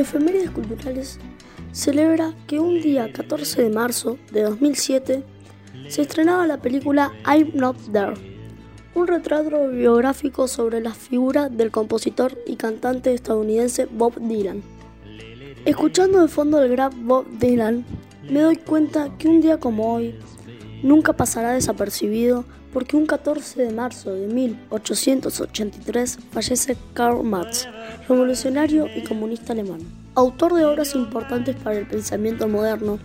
Efemérides Culturales celebra que un día 14 de marzo de 2007 se estrenaba la película I'm Not There, un retrato biográfico sobre la figura del compositor y cantante estadounidense Bob Dylan. Escuchando de fondo el gran Bob Dylan, me doy cuenta que un día como hoy nunca pasará desapercibido porque un 14 de marzo de 1883 fallece Karl Marx, revolucionario y comunista alemán, autor de obras importantes para el pensamiento moderno,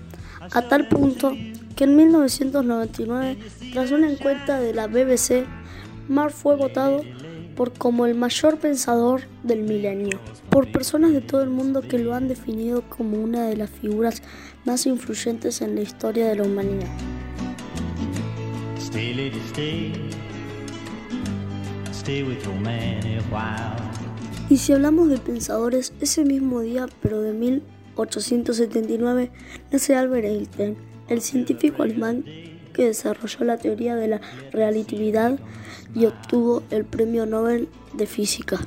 a tal punto que en 1999, tras una encuesta de la BBC, Marx fue votado por como el mayor pensador del milenio, por personas de todo el mundo que lo han definido como una de las figuras más influyentes en la historia de la humanidad. Y si hablamos de pensadores, ese mismo día, pero de 1879, nace Albert Einstein, el científico alemán que desarrolló la teoría de la relatividad y obtuvo el Premio Nobel de Física.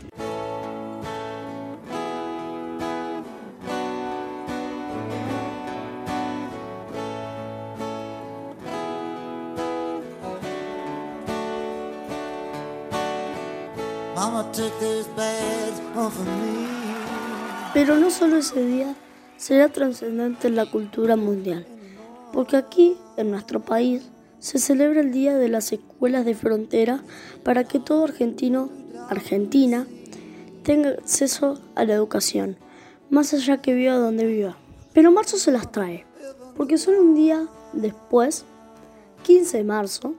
Pero no solo ese día será trascendente en la cultura mundial, porque aquí, en nuestro país, se celebra el Día de las Escuelas de Frontera para que todo argentino, Argentina, tenga acceso a la educación, más allá que viva donde viva. Pero marzo se las trae, porque solo un día después, 15 de marzo,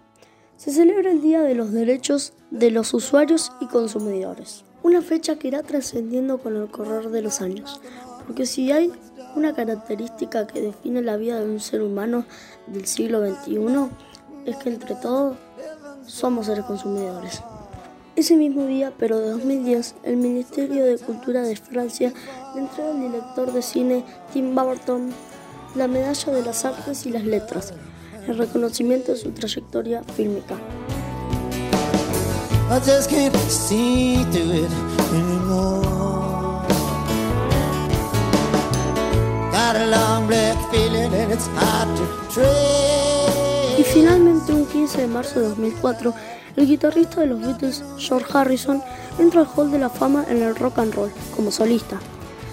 se celebra el Día de los Derechos de los Usuarios y Consumidores. Una fecha que irá trascendiendo con el correr de los años, porque si hay una característica que define la vida de un ser humano del siglo XXI, es que entre todos somos seres consumidores. Ese mismo día, pero de 2010, el Ministerio de Cultura de Francia le entrega al director de cine Tim Burton la Medalla de las Artes y las Letras, en reconocimiento de su trayectoria fílmica. Y finalmente, un 15 de marzo de 2004, el guitarrista de los Beatles, George Harrison, entra al Hall de la Fama en el rock and roll como solista,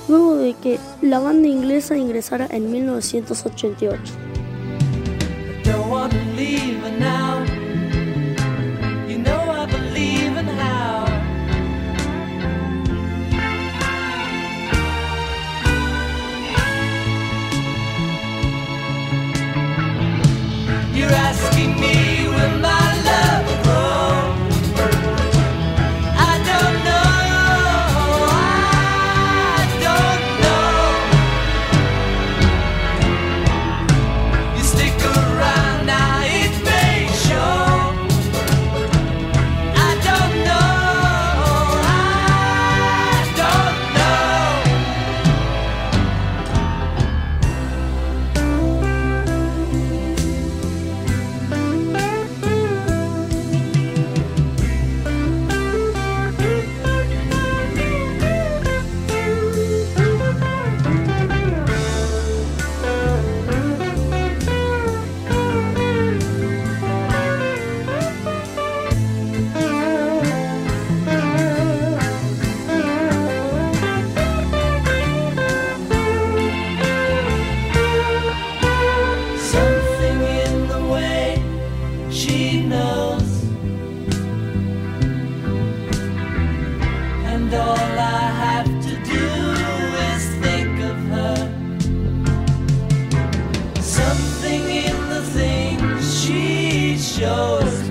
luego de que la banda inglesa ingresara en 1988. Shows